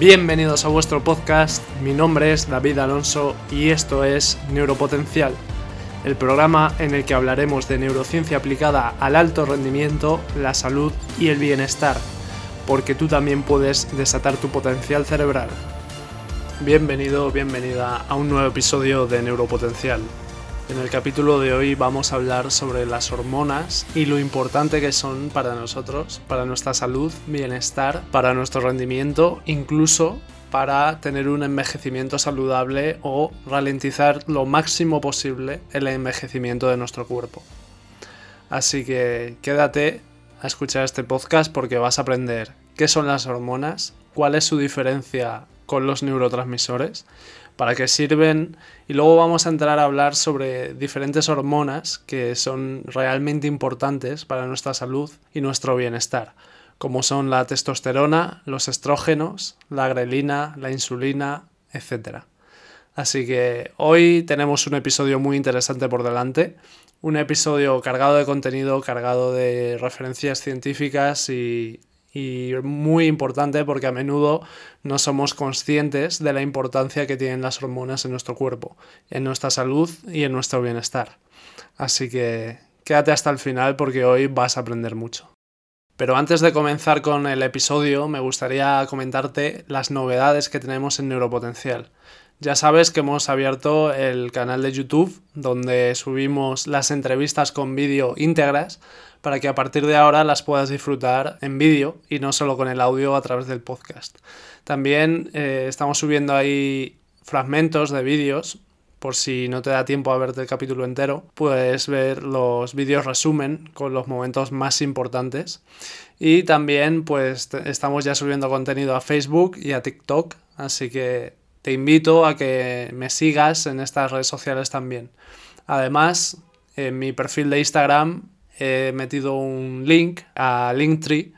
Bienvenidos a vuestro podcast, mi nombre es David Alonso y esto es Neuropotencial, el programa en el que hablaremos de neurociencia aplicada al alto rendimiento, la salud y el bienestar, porque tú también puedes desatar tu potencial cerebral. Bienvenido, bienvenida a un nuevo episodio de Neuropotencial. En el capítulo de hoy vamos a hablar sobre las hormonas y lo importante que son para nosotros, para nuestra salud, bienestar, para nuestro rendimiento, incluso para tener un envejecimiento saludable o ralentizar lo máximo posible el envejecimiento de nuestro cuerpo. Así que quédate a escuchar este podcast porque vas a aprender qué son las hormonas, cuál es su diferencia con los neurotransmisores para qué sirven y luego vamos a entrar a hablar sobre diferentes hormonas que son realmente importantes para nuestra salud y nuestro bienestar, como son la testosterona, los estrógenos, la grelina, la insulina, etc. Así que hoy tenemos un episodio muy interesante por delante, un episodio cargado de contenido, cargado de referencias científicas y y muy importante porque a menudo no somos conscientes de la importancia que tienen las hormonas en nuestro cuerpo, en nuestra salud y en nuestro bienestar. Así que quédate hasta el final porque hoy vas a aprender mucho. Pero antes de comenzar con el episodio, me gustaría comentarte las novedades que tenemos en Neuropotencial. Ya sabes que hemos abierto el canal de YouTube donde subimos las entrevistas con vídeo íntegras para que a partir de ahora las puedas disfrutar en vídeo y no solo con el audio a través del podcast. También eh, estamos subiendo ahí fragmentos de vídeos por si no te da tiempo a verte el capítulo entero, puedes ver los vídeos resumen con los momentos más importantes. Y también pues estamos ya subiendo contenido a Facebook y a TikTok, así que te invito a que me sigas en estas redes sociales también. Además, en mi perfil de Instagram he metido un link a Linktree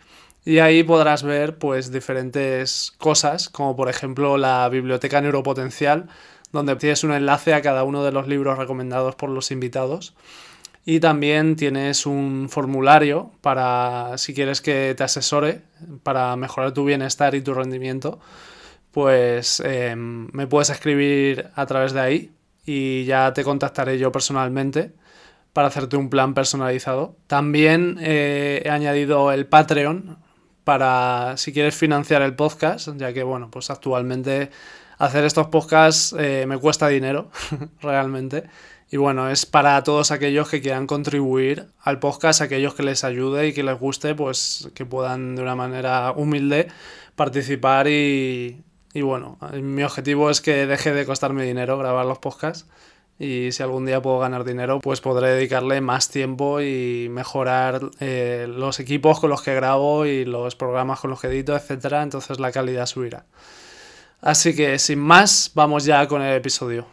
y ahí podrás ver pues diferentes cosas, como por ejemplo la biblioteca neuropotencial, donde tienes un enlace a cada uno de los libros recomendados por los invitados. Y también tienes un formulario para si quieres que te asesore para mejorar tu bienestar y tu rendimiento, pues em, me puedes escribir a través de ahí y ya te contactaré yo personalmente para hacerte un plan personalizado. También eh, he añadido el Patreon para si quieres financiar el podcast, ya que bueno, pues actualmente hacer estos podcasts eh, me cuesta dinero, realmente. Y bueno, es para todos aquellos que quieran contribuir al podcast, aquellos que les ayude y que les guste, pues que puedan de una manera humilde participar y, y bueno, mi objetivo es que deje de costarme dinero grabar los podcasts y si algún día puedo ganar dinero, pues podré dedicarle más tiempo y mejorar eh, los equipos con los que grabo y los programas con los que edito, etc. Entonces la calidad subirá. Así que sin más, vamos ya con el episodio.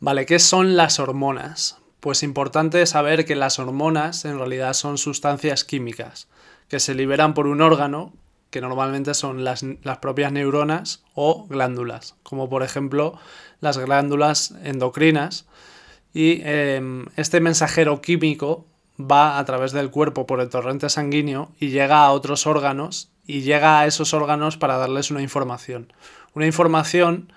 Vale, ¿qué son las hormonas? Pues importante saber que las hormonas en realidad son sustancias químicas que se liberan por un órgano que normalmente son las, propias neuronas o glándulas, como por ejemplo las glándulas endocrinas. Y em, este mensajero químico va a través del cuerpo por el torrente sanguíneo y llega a otros órganos y llega a esos órganos para darles una información. Una información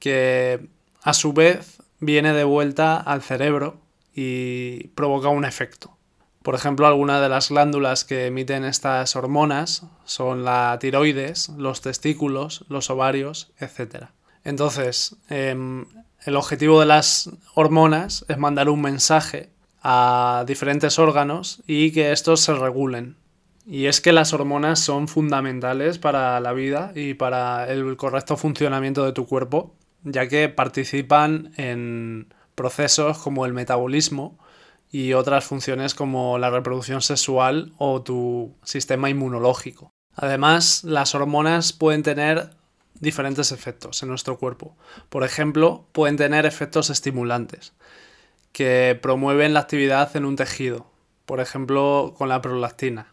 que a su vez viene de vuelta al cerebro y provoca un efecto. Por ejemplo, algunas de las glándulas que emiten estas hormonas son la tiroides, los testículos, los ovarios, etc. Entonces, em, el objetivo de las hormonas es mandar un mensaje a diferentes órganos y que estos se regulen. Y es que las hormonas son fundamentales para la vida y para el correcto funcionamiento de tu cuerpo, ya que participan en procesos como el metabolismo, y otras funciones como la reproducción sexual o tu sistema inmunológico. Además, las hormonas pueden tener diferentes efectos en nuestro cuerpo. Por ejemplo, pueden tener efectos estimulantes que promueven la actividad en un tejido, por ejemplo, con la prolactina.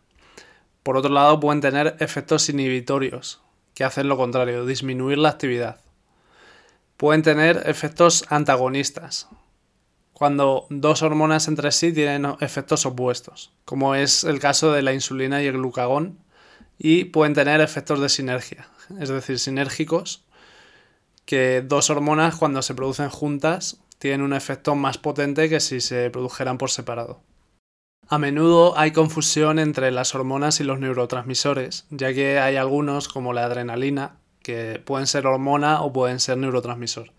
Por otro lado, pueden tener efectos inhibitorios, que hacen lo contrario, disminuir la actividad. Pueden tener efectos antagonistas, cuando dos hormonas entre sí tienen efectos opuestos, como es el caso de la insulina y el glucagón, y pueden tener efectos de sinergia, es decir, sinérgicos, que dos hormonas cuando se producen juntas tienen un efecto más potente que si se produjeran por separado. A menudo hay confusión entre las hormonas y los neurotransmisores, ya que hay algunos, como la adrenalina, que pueden ser hormona o pueden ser neurotransmisor.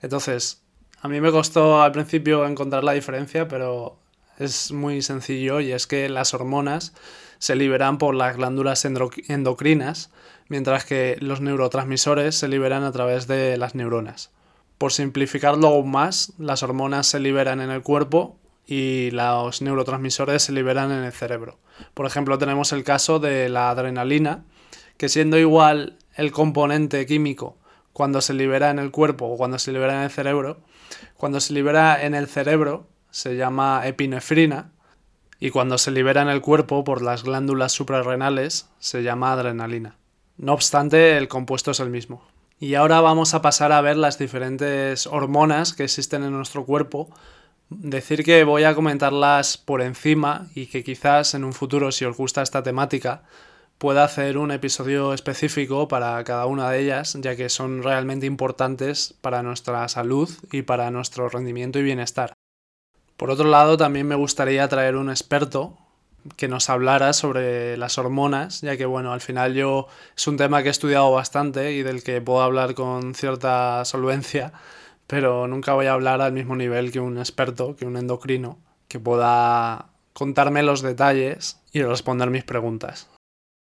Entonces, a mí me costó al principio encontrar la diferencia, pero es muy sencillo y es que las hormonas se liberan por las glándulas endocrinas, mientras que los neurotransmisores se liberan a través de las neuronas. Por simplificarlo aún más, las hormonas se liberan en el cuerpo y los neurotransmisores se liberan en el cerebro. Por ejemplo, tenemos el caso de la adrenalina, que siendo igual el componente químico cuando se libera en el cuerpo o cuando se libera en el cerebro, cuando se libera en el cerebro se llama epinefrina y cuando se libera en el cuerpo por las glándulas suprarrenales se llama adrenalina. No obstante, el compuesto es el mismo. Y ahora vamos a pasar a ver las diferentes hormonas que existen en nuestro cuerpo Decir que voy a comentarlas por encima y que quizás en un futuro, si os gusta esta temática, pueda hacer un episodio específico para cada una de ellas, ya que son realmente importantes para nuestra salud y para nuestro rendimiento y bienestar. Por otro lado, también me gustaría traer un experto que nos hablara sobre las hormonas, ya que bueno, al final yo es un tema que he estudiado bastante y del que puedo hablar con cierta solvencia pero nunca voy a hablar al mismo nivel que un experto, que un endocrino, que pueda contarme los detalles y responder mis preguntas.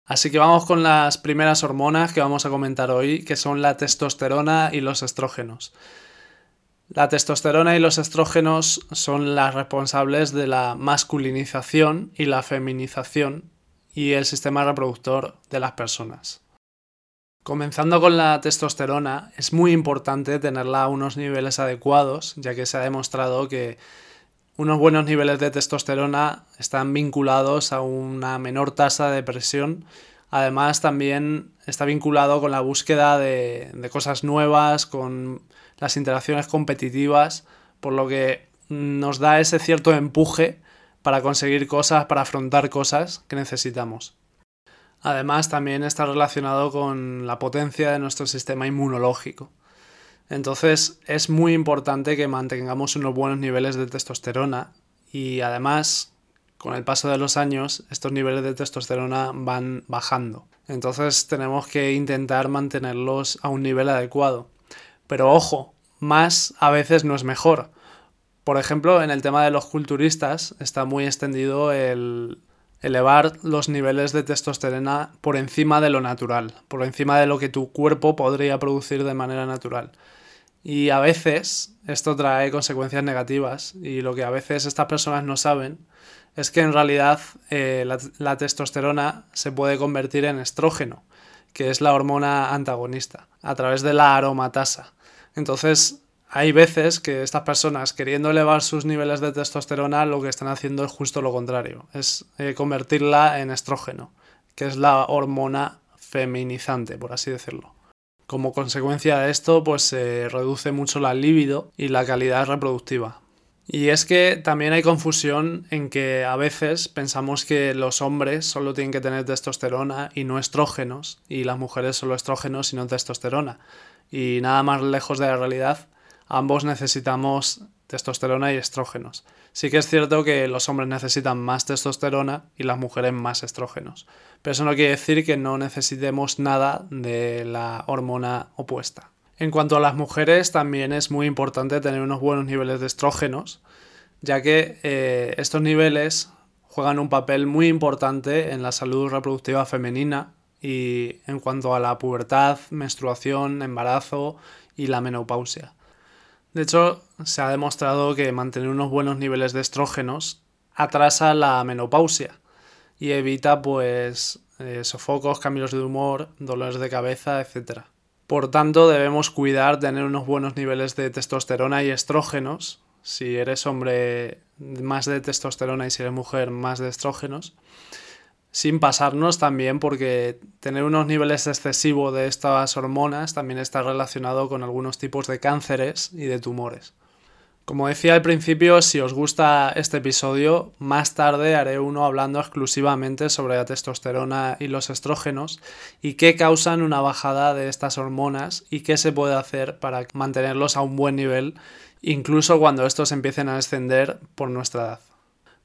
Así que vamos con las primeras hormonas que vamos a comentar hoy, que son la testosterona y los estrógenos. La testosterona y los estrógenos son las responsables de la masculinización y la feminización y el sistema reproductor de las personas. Comenzando con la testosterona, es muy importante tenerla a unos niveles adecuados, ya que se ha demostrado que unos buenos niveles de testosterona están vinculados a una menor tasa de depresión. Además, también está vinculado con la búsqueda de, de cosas nuevas, con las interacciones competitivas, por lo que nos da ese cierto empuje para conseguir cosas, para afrontar cosas que necesitamos. Además, también está relacionado con la potencia de nuestro sistema inmunológico. Entonces, es muy importante que mantengamos unos buenos niveles de testosterona y además, con el paso de los años, estos niveles de testosterona van bajando. Entonces, tenemos que intentar mantenerlos a un nivel adecuado. Pero ojo, más a veces no es mejor. Por ejemplo, en el tema de los culturistas está muy extendido el, elevar los niveles de testosterona por encima de lo natural, por encima de lo que tu cuerpo podría producir de manera natural. Y a veces esto trae consecuencias negativas y lo que a veces estas personas no saben es que en realidad eh, la, testosterona se puede convertir en estrógeno, que es la hormona antagonista, a través de la aromatasa. Entonces, hay veces que estas personas, queriendo elevar sus niveles de testosterona, lo que están haciendo es justo lo contrario, es eh, convertirla en estrógeno, que es la hormona feminizante, por así decirlo. Como consecuencia de esto, pues se reduce mucho la libido y la calidad reproductiva. Y es que también hay confusión en que a veces pensamos que los hombres solo tienen que tener testosterona y no estrógenos, y las mujeres solo estrógenos y no testosterona. Y nada más lejos de la realidad, ambos necesitamos testosterona y estrógenos. Sí que es cierto que los hombres necesitan más testosterona y las mujeres más estrógenos, pero eso no quiere decir que no necesitemos nada de la hormona opuesta. En cuanto a las mujeres, también es muy importante tener unos buenos niveles de estrógenos, ya que eh, estos niveles juegan un papel muy importante en la salud reproductiva femenina y en cuanto a la pubertad, menstruación, embarazo y la menopausia. De hecho, se ha demostrado que mantener unos buenos niveles de estrógenos atrasa la menopausia y evita pues eh, sofocos, cambios de humor, dolores de cabeza, etc. Por tanto, debemos cuidar tener unos buenos niveles de testosterona y estrógenos. Si eres hombre, más de testosterona y si eres mujer, más de estrógenos sin pasarnos también porque tener unos niveles excesivos de estas hormonas también está relacionado con algunos tipos de cánceres y de tumores. Como decía al principio, si os gusta este episodio, más tarde haré uno hablando exclusivamente sobre la testosterona y los estrógenos y qué causan una bajada de estas hormonas y qué se puede hacer para mantenerlos a un buen nivel, incluso cuando estos empiecen a descender por nuestra edad.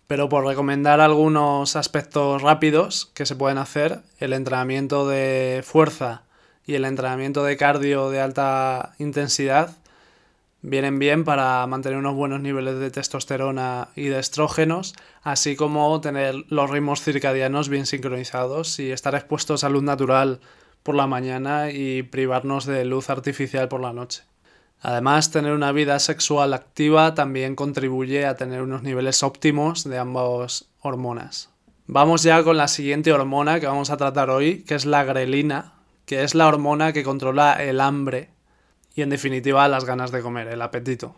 Pero por recomendar algunos aspectos rápidos que se pueden hacer, el entrenamiento de fuerza y el entrenamiento de cardio de alta intensidad vienen bien para mantener unos buenos niveles de testosterona y de estrógenos, así como tener los ritmos circadianos bien sincronizados y estar expuestos a luz natural por la mañana y privarnos de luz artificial por la noche. Además, tener una vida sexual activa también contribuye a tener unos niveles óptimos de ambas hormonas. Vamos ya con la siguiente hormona que vamos a tratar hoy, que es la grelina, que es la hormona que controla el hambre y en definitiva las ganas de comer, el apetito.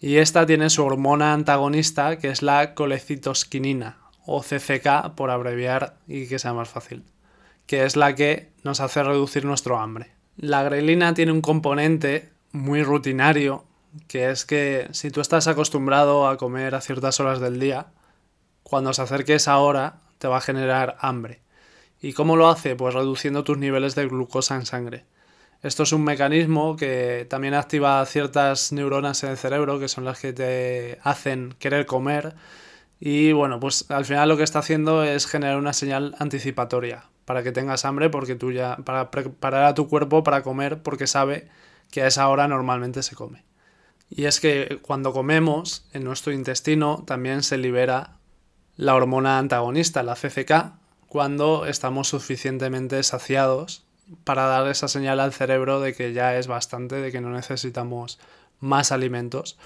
Y esta tiene su hormona antagonista que es la colecitosquinina o CCK por abreviar y que sea más fácil, que es la que nos hace reducir nuestro hambre. La grelina tiene un componente muy rutinario que es que si tú estás acostumbrado a comer a ciertas horas del día, cuando se acerque esa hora te va a generar hambre. ¿Y cómo lo hace? Pues reduciendo tus niveles de glucosa en sangre. Esto es un mecanismo que también activa ciertas neuronas en el cerebro que son las que te hacen querer comer y bueno, pues al final lo que está haciendo es generar una señal anticipatoria para que tengas hambre porque tú ya para preparar a tu cuerpo para comer porque sabe que a esa hora normalmente se come. Y es que cuando comemos en nuestro intestino también se libera la hormona antagonista, la CCK, cuando estamos suficientemente saciados para dar esa señal al cerebro de que ya es bastante, de que no necesitamos más alimentos.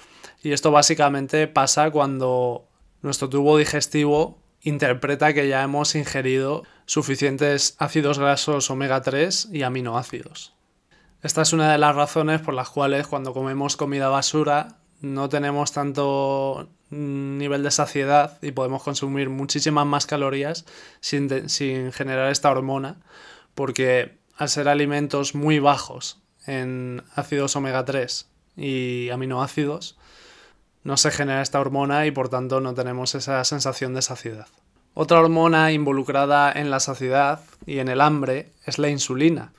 Y esto básicamente pasa cuando nuestro tubo digestivo interpreta que ya hemos ingerido suficientes ácidos grasos omega 3 y aminoácidos. Esta es una de las razones por las cuales cuando comemos comida basura no tenemos tanto nivel de saciedad y podemos consumir muchísimas más calorías sin, sin generar esta hormona porque al ser alimentos muy bajos en ácidos omega 3 y aminoácidos, no se genera esta hormona y por tanto no tenemos esa sensación de saciedad. Otra hormona involucrada en la saciedad y en el hambre es la insulina.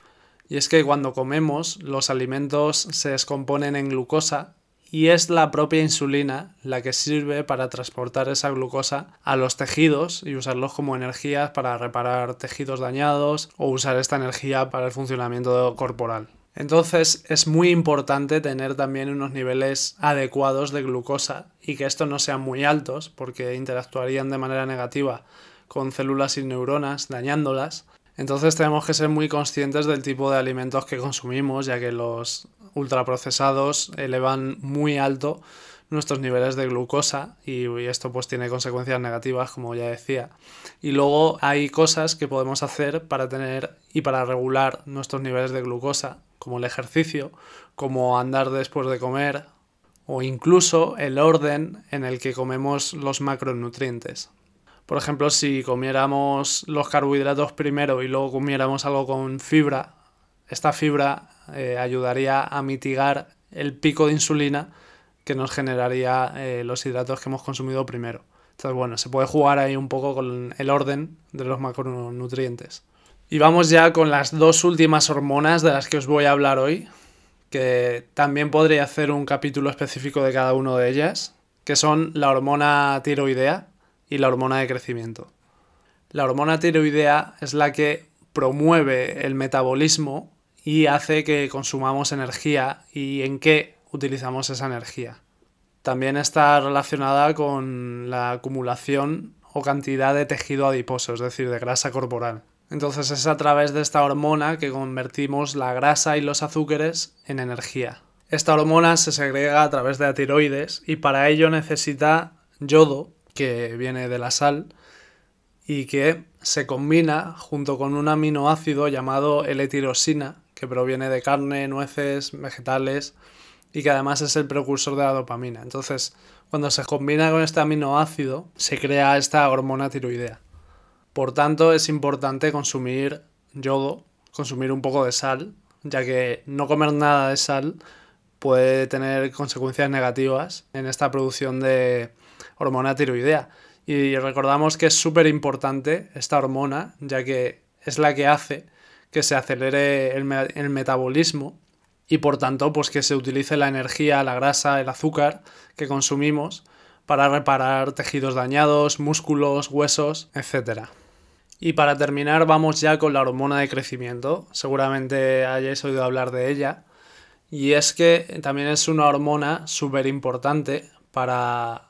Y es que cuando comemos los alimentos se descomponen en glucosa y es la propia insulina la que sirve para transportar esa glucosa a los tejidos y usarlos como energía para reparar tejidos dañados o usar esta energía para el funcionamiento corporal. Entonces es muy importante tener también unos niveles adecuados de glucosa y que estos no sean muy altos porque interactuarían de manera negativa con células y neuronas dañándolas. Entonces tenemos que ser muy conscientes del tipo de alimentos que consumimos ya que los ultraprocesados elevan muy alto nuestros niveles de glucosa y, esto pues tiene consecuencias negativas como ya decía. Y luego hay cosas que podemos hacer para tener y para regular nuestros niveles de glucosa como el ejercicio como andar después de comer o incluso el orden en el que comemos los macronutrientes por ejemplo si comiéramos los carbohidratos primero y luego comiéramos algo con fibra esta fibra eh, ayudaría a mitigar el pico de insulina que nos generaría eh, los hidratos que hemos consumido primero. Entonces, bueno, se puede jugar ahí un poco con el orden de los macronutrientes. Y vamos ya con las dos últimas hormonas de las que os voy a hablar hoy, que también podría hacer un capítulo específico de cada una de ellas, que son la hormona tiroidea y la hormona de crecimiento. La hormona tiroidea es la que promueve el metabolismo y hace que consumamos energía y en qué utilizamos esa energía. También está relacionada con la acumulación o cantidad de tejido adiposo, es decir, de grasa corporal. Entonces es a través de esta hormona que convertimos la grasa y los azúcares en energía. Esta hormona se segrega a través de la tiroides y para ello necesita yodo, que viene de la sal, y que se combina junto con un aminoácido llamado L-tirosina, que proviene de carne, nueces, vegetales y que además es el precursor de la dopamina. Entonces, cuando se combina con este aminoácido, se crea esta hormona tiroidea. Por tanto, es importante consumir yodo, consumir un poco de sal, ya que no comer nada de sal puede tener consecuencias negativas en esta producción de hormona tiroidea. Y recordamos que es súper importante esta hormona, ya que es la que hace que se acelere el, metabolismo y por tanto pues que se utilice la energía, la grasa, el azúcar que consumimos para reparar tejidos dañados, músculos, huesos, etc. Y para terminar vamos ya con la hormona de crecimiento, seguramente hayáis oído hablar de ella, y es que también es una hormona súper importante para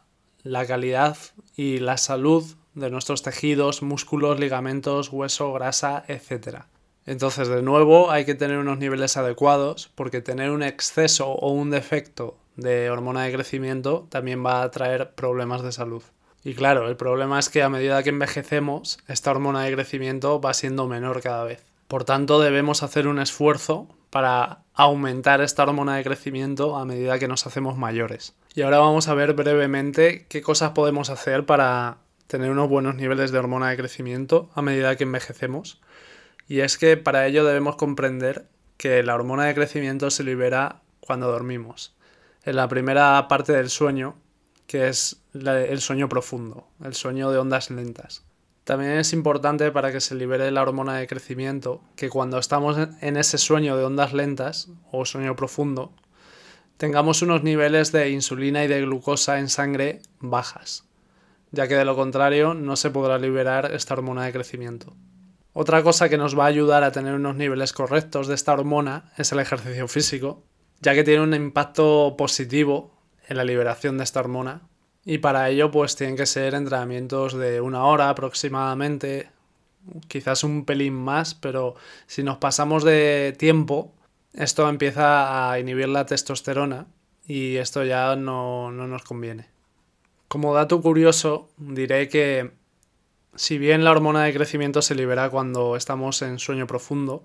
la calidad y la salud de nuestros tejidos, músculos, ligamentos, hueso, grasa, etc. Entonces, de nuevo, hay que tener unos niveles adecuados porque tener un exceso o un defecto de hormona de crecimiento también va a traer problemas de salud. Y claro, el problema es que a medida que envejecemos, esta hormona de crecimiento va siendo menor cada vez. Por tanto, debemos hacer un esfuerzo para aumentar esta hormona de crecimiento a medida que nos hacemos mayores. Y ahora vamos a ver brevemente qué cosas podemos hacer para tener unos buenos niveles de hormona de crecimiento a medida que envejecemos. Y es que para ello debemos comprender que la hormona de crecimiento se libera cuando dormimos. En la primera parte del sueño, que es el sueño profundo, el sueño de ondas lentas. También es importante para que se libere la hormona de crecimiento que cuando estamos en ese sueño de ondas lentas o sueño profundo, tengamos unos niveles de insulina y de glucosa en sangre bajas, ya que de lo contrario no se podrá liberar esta hormona de crecimiento. Otra cosa que nos va a ayudar a tener unos niveles correctos de esta hormona es el ejercicio físico, ya que tiene un impacto positivo en la liberación de esta hormona y para ello pues tienen que ser entrenamientos de una hora aproximadamente, quizás un pelín más, pero si nos pasamos de tiempo, esto empieza a inhibir la testosterona y esto ya no, no nos conviene. Como dato curioso, diré que si bien la hormona de crecimiento se libera cuando estamos en sueño profundo,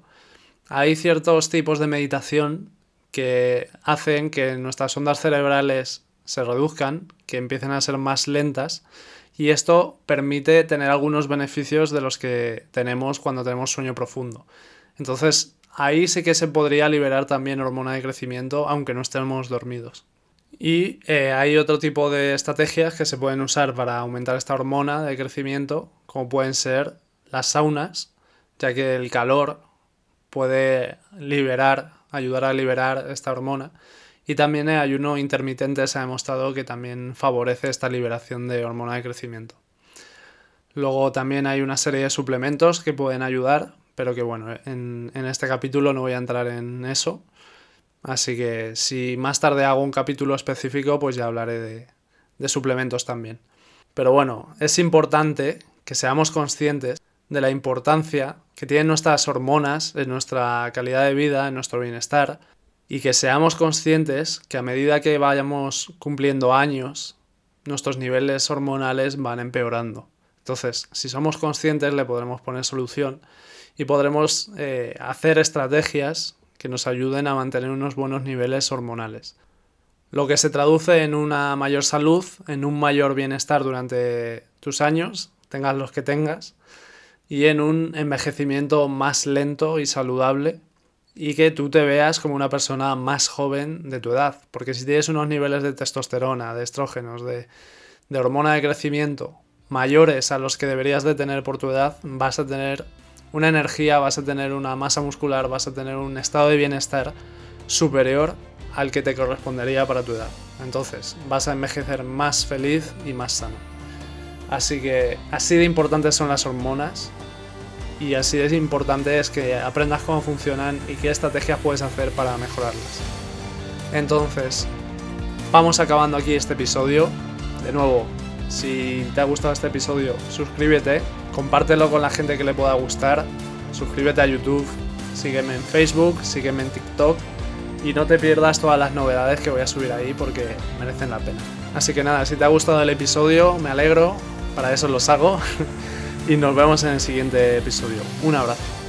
hay ciertos tipos de meditación que hacen que nuestras ondas cerebrales se reduzcan, que empiecen a ser más lentas y esto permite tener algunos beneficios de los que tenemos cuando tenemos sueño profundo. Entonces, ahí sí que se podría liberar también hormona de crecimiento aunque no estemos dormidos. Y eh, hay otro tipo de estrategias que se pueden usar para aumentar esta hormona de crecimiento, como pueden ser las saunas, ya que el calor puede liberar, ayudar a liberar esta hormona y también el ayuno intermitente se ha demostrado que también favorece esta liberación de hormona de crecimiento. Luego también hay una serie de suplementos que pueden ayudar, pero que bueno, en, este capítulo no voy a entrar en eso. Así que si más tarde hago un capítulo específico, pues ya hablaré de, de suplementos también. Pero bueno, es importante que seamos conscientes de la importancia que tienen nuestras hormonas en nuestra calidad de vida, en nuestro bienestar, y que seamos conscientes que a medida que vayamos cumpliendo años, nuestros niveles hormonales van empeorando. Entonces, si somos conscientes, le podremos poner solución y podremos eh, hacer estrategias que nos ayuden a mantener unos buenos niveles hormonales. Lo que se traduce en una mayor salud, en un mayor bienestar durante tus años, tengas los que tengas, y en un envejecimiento más lento y saludable y que tú te veas como una persona más joven de tu edad. Porque si tienes unos niveles de testosterona, de estrógenos, de, de hormona de crecimiento mayores a los que deberías de tener por tu edad, vas a tener una energía, vas a tener una masa muscular, vas a tener un estado de bienestar superior al que te correspondería para tu edad. Entonces, vas a envejecer más feliz y más sano. Así que así de importantes son las hormonas y así es importante es que aprendas cómo funcionan y qué estrategias puedes hacer para mejorarlas. Entonces, vamos acabando aquí este episodio. De nuevo, si te ha gustado este episodio, suscríbete, compártelo con la gente que le pueda gustar, suscríbete a YouTube, sígueme en Facebook, sígueme en TikTok y no te pierdas todas las novedades que voy a subir ahí porque merecen la pena. Así que nada, si te ha gustado el episodio, me alegro, para eso los hago. y nos vemos en el siguiente episodio. Un abrazo.